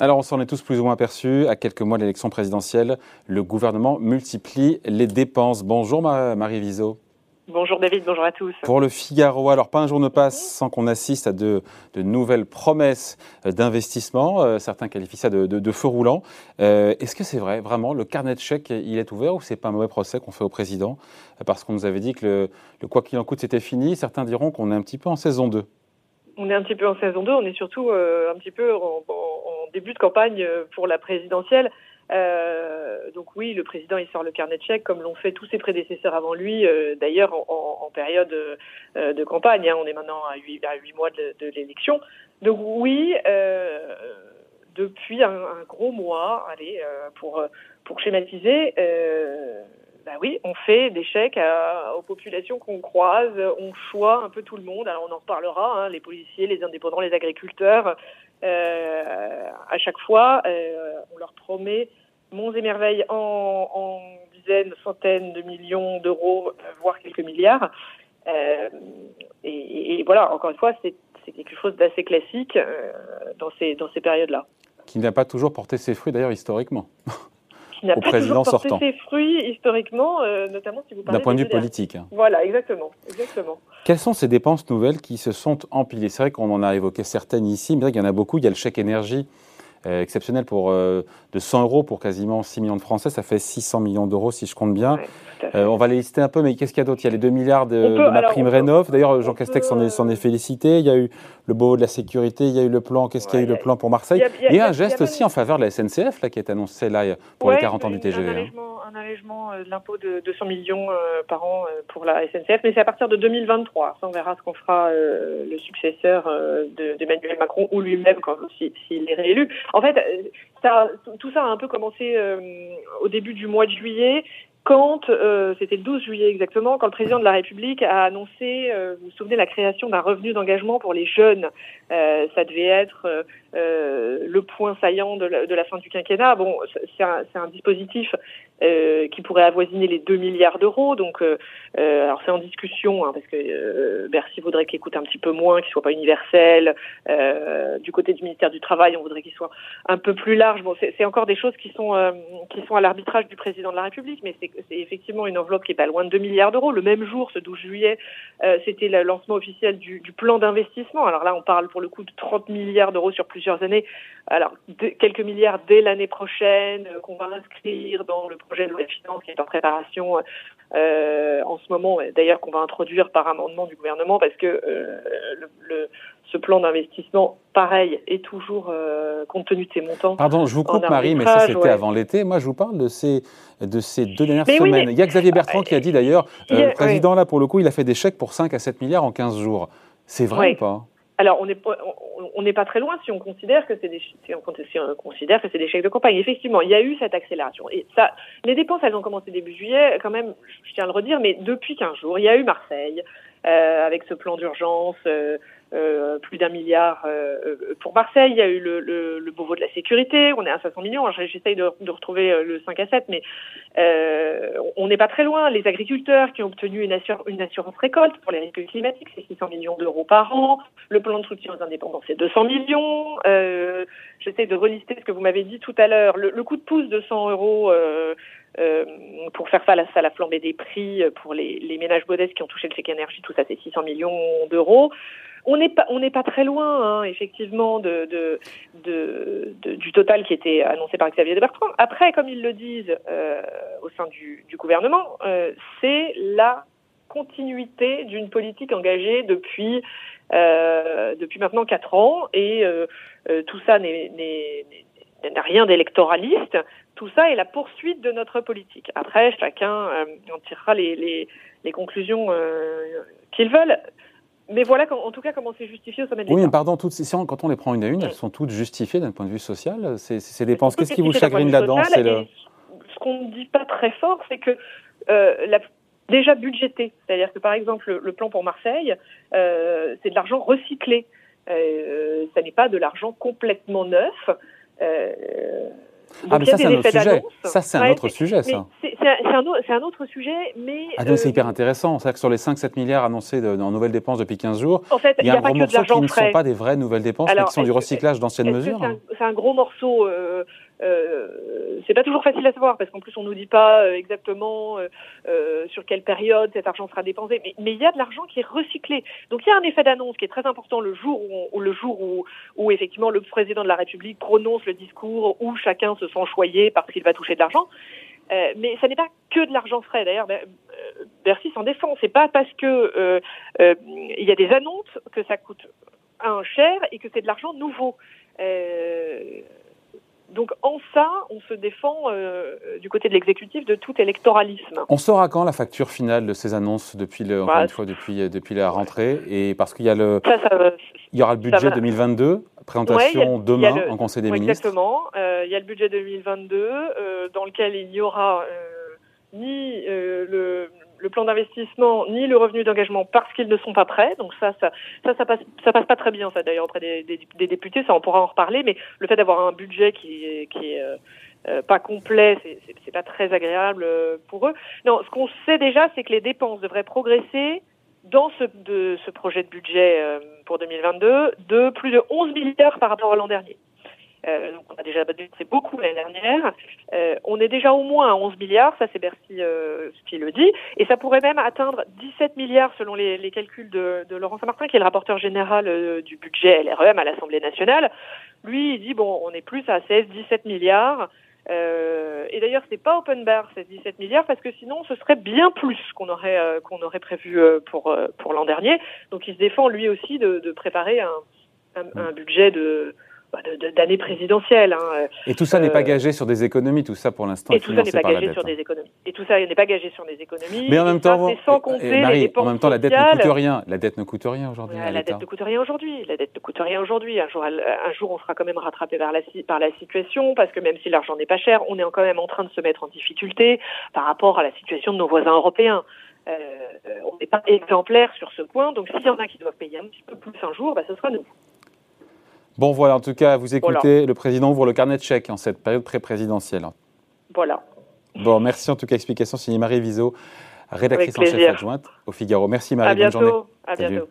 Alors on s'en est tous plus ou moins aperçus. À quelques mois de l'élection présidentielle, le gouvernement multiplie les dépenses. Bonjour Marie Viseau. Bonjour David, bonjour à tous. Pour le Figaro, alors pas un jour ne passe sans qu'on assiste à de, nouvelles promesses d'investissement. Euh, certains qualifient ça de, feu roulant. Euh, est-ce que c'est vrai, vraiment, le carnet de chèques, il est ouvert ou c'est pas un mauvais procès qu'on fait au président? Parce qu'on nous avait dit que le, quoi qu'il en coûte, c'était fini. Certains diront qu'on est un petit peu en saison 2. On est un petit peu en saison 2, on est surtout euh, un petit peu en, début de campagne pour la présidentielle. Euh, donc oui, le président il sort le carnet de chèques comme l'ont fait tous ses prédécesseurs avant lui, euh, d'ailleurs en, période euh, de campagne. Hein. on est maintenant à huit, mois de, l'élection. Donc oui, depuis un, gros mois, allez, pour, pour schématiser, bah oui, on fait des chèques aux populations qu'on croise, on choisit un peu tout le monde. Alors on en reparlera, hein, les policiers, les indépendants, les agriculteurs. À chaque fois, on leur promet monts et merveilles en, dizaines, centaines de millions d'euros, euh, voire quelques milliards. Euh, et, voilà, encore une fois, c'est quelque chose d'assez classique euh, dans ces, dans ces périodes-là. Qui n'a pas toujours porté ses fruits d'ailleurs historiquement. Qui n'a pas toujours porté ses fruits historiquement, notamment si vous parlez d'un point de vue politique. Hein. Voilà, exactement, exactement. Quelles sont ces dépenses nouvelles qui se sont empilées? C'est vrai qu'on en a évoqué certaines ici, mais il y en a beaucoup. Il y a le chèque énergie euh, exceptionnel pour euh, de 100 euros pour quasiment 6 millions de Français, ça fait 600 millions d'euros si je compte bien. Euh, on va les lister un peu, mais qu'est-ce qu'il y a d'autre? Il y a les 2 milliards de, la prime Rénov. D'ailleurs, Jean Castex s'en est, est, félicité. Il y a eu le beau de la sécurité, il y a eu le plan. Qu'est-ce qu'il y a eu le plan pour Marseille Il y a, un geste aussi en faveur de la SNCF là, qui est annoncé là pour les 40 ans du TGV un allègement euh, de l'impôt de 200 millions euh, par an euh, pour la SNCF, mais c'est à partir de 2023. Ça, on verra ce qu'on fera le successeur d'Emmanuel Macron ou lui-même s'il est réélu. En fait, tout ça a un peu commencé au début du mois de juillet quand, c'était le 12 juillet exactement, quand le président de la République a annoncé, vous vous souvenez, la création d'un revenu d'engagement pour les jeunes. Ça devait être euh, le point saillant de la, fin du quinquennat. Bon, c'est un, dispositif qui pourrait avoisiner les 2 milliards d'euros. Donc, alors c'est en discussion, hein, parce que Bercy voudrait qu'il coûte un petit peu moins, qu'il soit pas universel. du côté du ministère du Travail, on voudrait qu'il soit un peu plus large. Bon, c'est encore des choses qui sont, qui sont à l'arbitrage du président de la République, mais c'est effectivement une enveloppe qui est pas loin de 2 milliards d'euros. Le même jour, ce 12 juillet, euh, c'était le lancement officiel du, plan d'investissement. Alors là, on parle pour le coup de 30 milliards d'euros sur plusieurs années. Alors, quelques milliards dès l'année prochaine euh, qu'on va inscrire dans le projet de loi de finances qui est en préparation euh, en ce moment, d'ailleurs qu'on va introduire par amendement du gouvernement parce que le, ce plan d'investissement, pareil, est toujours, euh, compte tenu de ses montants. Pardon, je vous coupe Marie, mais ça c'était avant l'été. Moi, je vous parle de ces, de ces deux dernières semaines. Il y a Xavier Bertrand qui a dit d'ailleurs, euh, le président là, pour le coup, il a fait des chèques pour 5 à 7 milliards en 15 jours. C'est vrai ou pas? Alors, on n'est n'est pas très loin si on considère que c'est des, si on, considère que c'est des chèques de campagne. Effectivement, il y a eu cette accélération. Et ça, les dépenses, elles ont commencé début juillet, quand même, je tiens à le redire, mais depuis 15 jours, il y a eu Marseille, euh, avec ce plan d'urgence, euh, euh, plus d'un milliard pour Marseille. Il y a eu le, le, le de la sécurité, on est à 500 millions. J'essaye de, de, retrouver le 5 à 7, mais on n'est pas très loin. Les agriculteurs qui ont obtenu une, assurance récolte pour les risques climatiques, c'est 600 millions d'euros par an. Le plan de soutien aux indépendants, c'est 200 millions. J'essaie de relister ce que vous m'avez dit tout à l'heure. Le, le, coup de pouce de 100 euros euh, pour faire face à la flambée des prix pour les, ménages modestes qui ont touché le chèque énergie, tout ça c'est 600 millions d'euros. On n'est pas, pas très loin, hein, effectivement, du total qui était annoncé par Xavier de Bertrand. Après, comme ils le disent euh, au sein du, gouvernement, euh, c'est la continuité d'une politique engagée depuis euh, depuis maintenant quatre ans, et euh, euh, tout ça n'est n'a rien d'électoraliste. Tout ça est la poursuite de notre politique. Après, chacun euh, en tirera les, les, les conclusions euh, qu'ils veulent. Mais voilà, en tout cas, comment c'est justifié au sommet de Oui, mais pardon, toutes ces, quand on les prend une à une, elles sont toutes justifiées d'un point de vue social. Ces dépenses, qu'est-ce qui vous chagrine là-dedans le... Ce qu'on ne dit pas très fort, c'est que euh, la, déjà budgété, c'est-à-dire que par exemple le, le plan pour Marseille, euh, c'est de l'argent recyclé. Euh, ça n'est pas de l'argent complètement neuf. Euh, ah, mais ça, c'est un autre sujet. Ça, c'est un autre sujet, ça. C'est un, un, autre sujet, mais. Ah, donc c'est hyper intéressant. C'est-à-dire que sur les 5-7 milliards annoncés de, en nouvelles dépenses depuis 15 jours, en fait, il y a, un gros morceau qui ne sont pas des vraies nouvelles dépenses, mais qui sont du recyclage d'anciennes mesures. C'est un, gros morceau. Euh, euh, c'est pas toujours facile à savoir parce qu'en plus on nous dit pas euh, exactement euh, euh, sur quelle période cet argent sera dépensé, mais, il y a de l'argent qui est recyclé. Donc il y a un effet d'annonce qui est très important le jour où, le jour où, effectivement le président de la République prononce le discours où chacun se sent choyé parce qu'il va toucher de l'argent. Mais ça n'est pas que de l'argent frais. D'ailleurs, Bercy s'en défend. C'est pas parce que il y a des annonces que ça coûte un cher et que c'est de l'argent nouveau. Donc en ça, on se défend euh, du côté de l'exécutif de tout électoralisme. On saura quand la facture finale de ces annonces depuis le, encore bah, une fois depuis euh, depuis la rentrée et parce qu'il y a le il y aura le budget 2022 présentation demain en Conseil des ministres. Exactement, euh, il y a le budget 2022 dans lequel il y aura ni le le plan d'investissement ni le revenu d'engagement parce qu'ils ne sont pas prêts. Donc ça, ça, ça, passe, ça passe pas très bien, ça d'ailleurs auprès des, députés. Ça, on pourra en reparler. Mais le fait d'avoir un budget qui qui est euh, euh pas complet, c'est pas très agréable euh, pour eux. Non, ce qu'on sait déjà, c'est que les dépenses devraient progresser dans ce, de, ce projet de budget pour 2022 de plus de 11 milliards par rapport à l'an dernier. Euh, donc on a déjà beaucoup l'année dernière. Euh, on est déjà au moins à 11 milliards, ça c'est Bercy euh, qui le dit, et ça pourrait même atteindre 17 milliards selon les, calculs de, Laurent Saint-Martin, qui est le rapporteur général du budget LREM à l'Assemblée nationale. Lui, il dit bon, on est plus à 16-17 milliards. Et d'ailleurs, c'est pas open bar ces 17 milliards parce que sinon, ce serait bien plus qu'on aurait qu'on aurait prévu pour l'an dernier. Donc, il se défend lui aussi de, préparer un budget de bah, d'année présidentielle. Hein. Et tout ça n'est pas euh, gagé sur des économies, tout ça pour l'instant. Et tout ça n'est pas gagé sur des économies. Et tout ça n'est pas gagé sur des économies. Mais en même temps, sans compter Marie, en même temps, la dette ne coûte rien. La dette ne coûte rien aujourd'hui. la dette ne coûte rien aujourd'hui. La dette ne coûte rien aujourd'hui. Un jour, un jour, on sera quand même rattrapé par la, par la situation, parce que même si l'argent n'est pas cher, on est quand même en train de se mettre en difficulté par rapport à la situation de nos voisins européens. Euh, on n'est pas exemplaire sur ce point, donc s'il y en a qui doivent payer un petit peu plus un jour, bah, ce sera nous. Bon, voilà, en tout cas, vous écoutez, le président ouvre le carnet de chèques en cette période pré-présidentielle. Voilà. Bon, merci en tout cas. Explication signée Marie Viseau, rédactrice en chef adjointe au Figaro. Merci Marie, à bonne journée. À bientôt.